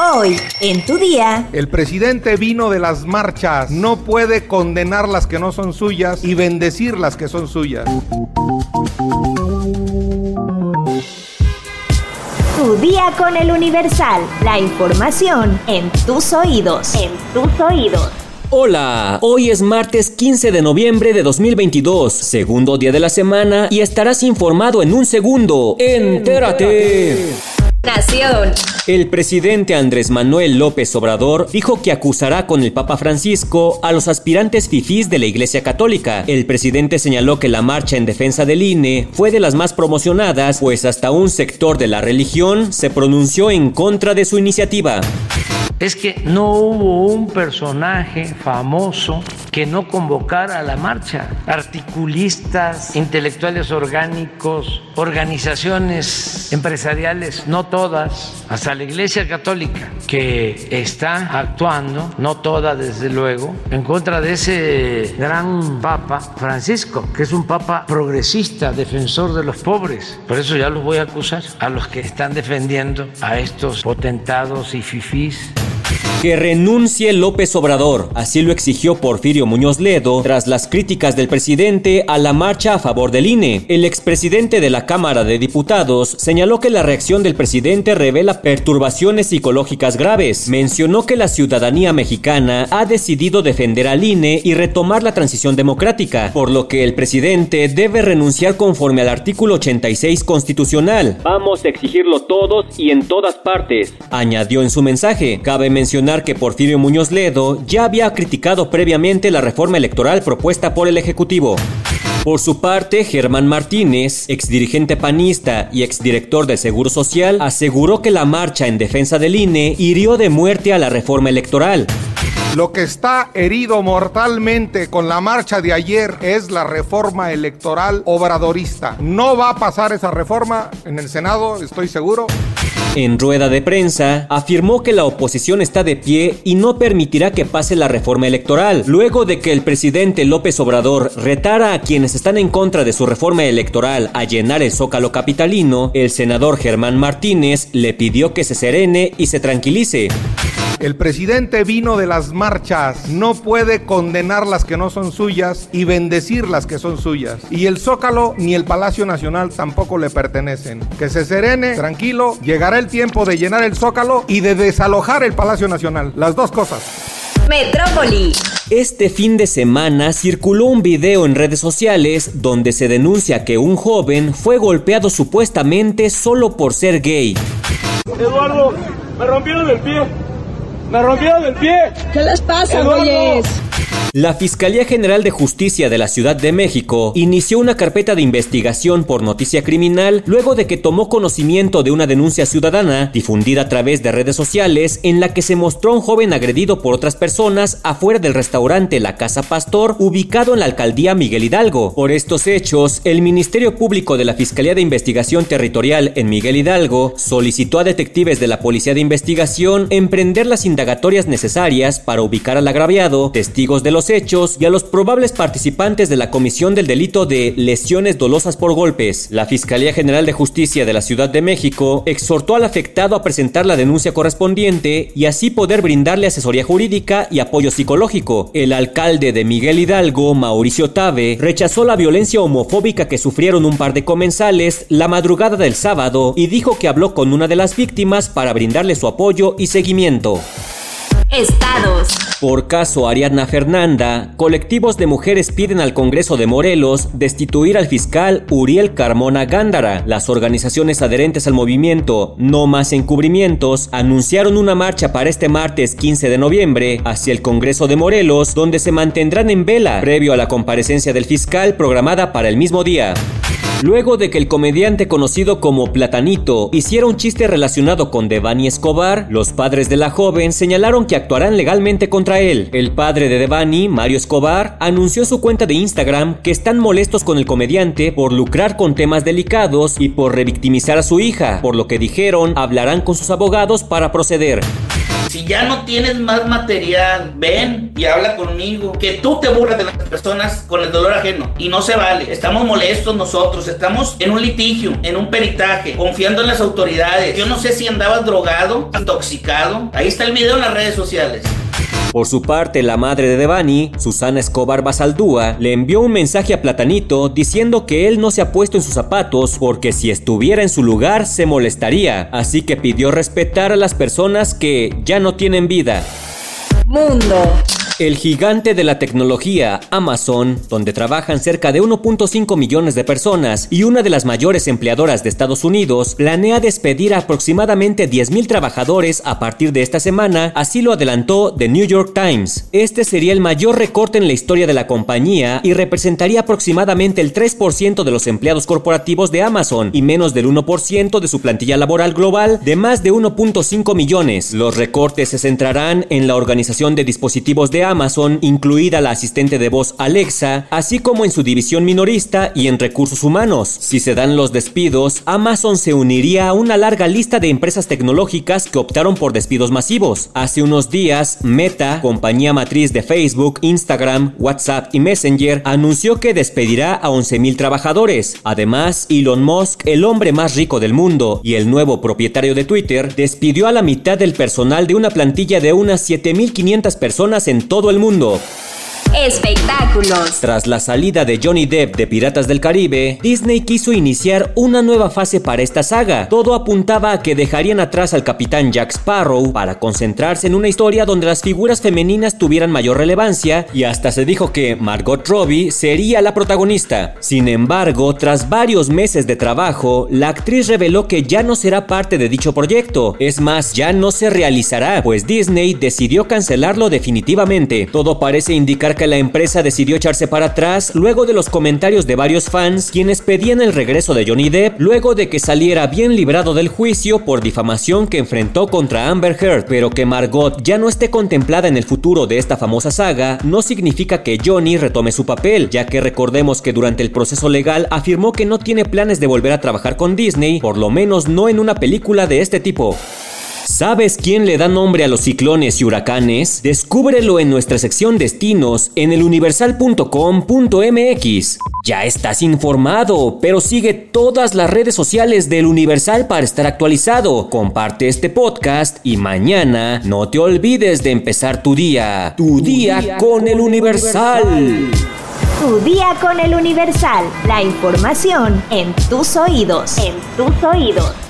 Hoy, en tu día, El presidente vino de las marchas, no puede condenar las que no son suyas y bendecir las que son suyas. tu día con el Universal. La información en tus oídos. En tus oídos. Hola, hoy es martes 15 de noviembre de 2022, segundo día de la semana y estarás informado en un segundo. ¡Entérate! Nación. El presidente Andrés Manuel López Obrador dijo que acusará con el Papa Francisco a los aspirantes fifís de la Iglesia Católica. El presidente señaló que la marcha en defensa del INE fue de las más promocionadas, pues hasta un sector de la religión se pronunció en contra de su iniciativa es que no hubo un personaje famoso que no convocara a la marcha. Articulistas, intelectuales orgánicos, organizaciones empresariales, no todas, hasta la Iglesia Católica, que está actuando, no toda desde luego, en contra de ese gran Papa Francisco, que es un Papa progresista, defensor de los pobres. Por eso ya los voy a acusar a los que están defendiendo a estos potentados y fifís. Que renuncie López Obrador, así lo exigió Porfirio Muñoz Ledo tras las críticas del presidente a la marcha a favor del INE. El expresidente de la Cámara de Diputados señaló que la reacción del presidente revela perturbaciones psicológicas graves. Mencionó que la ciudadanía mexicana ha decidido defender al INE y retomar la transición democrática, por lo que el presidente debe renunciar conforme al artículo 86 constitucional. Vamos a exigirlo todos y en todas partes, añadió en su mensaje. Cabe mencionar que Porfirio Muñoz Ledo ya había criticado previamente la reforma electoral propuesta por el Ejecutivo. Por su parte, Germán Martínez, exdirigente panista y exdirector del Seguro Social, aseguró que la marcha en defensa del INE hirió de muerte a la reforma electoral. Lo que está herido mortalmente con la marcha de ayer es la reforma electoral obradorista. No va a pasar esa reforma en el Senado, estoy seguro. En rueda de prensa, afirmó que la oposición está de pie y no permitirá que pase la reforma electoral, luego de que el presidente López Obrador retara a quienes están en contra de su reforma electoral a llenar el zócalo capitalino, el senador Germán Martínez le pidió que se serene y se tranquilice. El presidente vino de las marchas, no puede condenar las que no son suyas y bendecir las que son suyas. Y el Zócalo ni el Palacio Nacional tampoco le pertenecen. Que se serene, tranquilo, llegará el tiempo de llenar el Zócalo y de desalojar el Palacio Nacional. Las dos cosas. Metrópoli. Este fin de semana circuló un video en redes sociales donde se denuncia que un joven fue golpeado supuestamente solo por ser gay. Eduardo, me rompieron el pie. ¡Me rompieron el pie! ¿Qué les pasa, güeyes? La Fiscalía General de Justicia de la Ciudad de México inició una carpeta de investigación por noticia criminal luego de que tomó conocimiento de una denuncia ciudadana difundida a través de redes sociales en la que se mostró un joven agredido por otras personas afuera del restaurante La Casa Pastor ubicado en la alcaldía Miguel Hidalgo. Por estos hechos, el Ministerio Público de la Fiscalía de Investigación Territorial en Miguel Hidalgo solicitó a detectives de la Policía de Investigación emprender las indagatorias necesarias para ubicar al agraviado, testigos de los hechos y a los probables participantes de la comisión del delito de lesiones dolosas por golpes. La Fiscalía General de Justicia de la Ciudad de México exhortó al afectado a presentar la denuncia correspondiente y así poder brindarle asesoría jurídica y apoyo psicológico. El alcalde de Miguel Hidalgo, Mauricio Tabe, rechazó la violencia homofóbica que sufrieron un par de comensales la madrugada del sábado y dijo que habló con una de las víctimas para brindarle su apoyo y seguimiento. Estados. Por caso Ariadna Fernanda, colectivos de mujeres piden al Congreso de Morelos destituir al fiscal Uriel Carmona Gándara. Las organizaciones adherentes al movimiento No Más Encubrimientos anunciaron una marcha para este martes 15 de noviembre hacia el Congreso de Morelos, donde se mantendrán en vela previo a la comparecencia del fiscal programada para el mismo día. Luego de que el comediante conocido como Platanito hiciera un chiste relacionado con Devani Escobar, los padres de la joven señalaron que actuarán legalmente contra él. El padre de Devani, Mario Escobar, anunció su cuenta de Instagram que están molestos con el comediante por lucrar con temas delicados y por revictimizar a su hija, por lo que dijeron hablarán con sus abogados para proceder. Si ya no tienes más material, ven y habla conmigo. Que tú te burlas de las personas con el dolor ajeno. Y no se vale. Estamos molestos nosotros. Estamos en un litigio, en un peritaje, confiando en las autoridades. Yo no sé si andabas drogado, intoxicado. Ahí está el video en las redes sociales. Por su parte, la madre de Devani, Susana Escobar Basaldúa, le envió un mensaje a Platanito diciendo que él no se ha puesto en sus zapatos porque si estuviera en su lugar se molestaría, así que pidió respetar a las personas que ya no tienen vida. Mundo. El gigante de la tecnología, Amazon, donde trabajan cerca de 1.5 millones de personas y una de las mayores empleadoras de Estados Unidos, planea despedir a aproximadamente 10.000 trabajadores a partir de esta semana, así lo adelantó The New York Times. Este sería el mayor recorte en la historia de la compañía y representaría aproximadamente el 3% de los empleados corporativos de Amazon y menos del 1% de su plantilla laboral global de más de 1.5 millones. Los recortes se centrarán en la organización de dispositivos de Amazon, incluida la asistente de voz Alexa, así como en su división minorista y en recursos humanos. Si se dan los despidos, Amazon se uniría a una larga lista de empresas tecnológicas que optaron por despidos masivos. Hace unos días, Meta, compañía matriz de Facebook, Instagram, WhatsApp y Messenger, anunció que despedirá a 11.000 trabajadores. Además, Elon Musk, el hombre más rico del mundo y el nuevo propietario de Twitter, despidió a la mitad del personal de una plantilla de unas 7.500 personas en todo el mundo. Espectáculos. Tras la salida de Johnny Depp de Piratas del Caribe, Disney quiso iniciar una nueva fase para esta saga. Todo apuntaba a que dejarían atrás al capitán Jack Sparrow para concentrarse en una historia donde las figuras femeninas tuvieran mayor relevancia y hasta se dijo que Margot Robbie sería la protagonista. Sin embargo, tras varios meses de trabajo, la actriz reveló que ya no será parte de dicho proyecto. Es más, ya no se realizará, pues Disney decidió cancelarlo definitivamente. Todo parece indicar que la empresa decidió echarse para atrás luego de los comentarios de varios fans quienes pedían el regreso de Johnny Depp luego de que saliera bien librado del juicio por difamación que enfrentó contra Amber Heard, pero que Margot ya no esté contemplada en el futuro de esta famosa saga no significa que Johnny retome su papel, ya que recordemos que durante el proceso legal afirmó que no tiene planes de volver a trabajar con Disney, por lo menos no en una película de este tipo. ¿Sabes quién le da nombre a los ciclones y huracanes? Descúbrelo en nuestra sección Destinos en eluniversal.com.mx. Ya estás informado, pero sigue todas las redes sociales del Universal para estar actualizado. Comparte este podcast y mañana no te olvides de empezar tu día. Tu, día, con el Universal. Tu día con el Universal. La información en tus oídos. En tus oídos.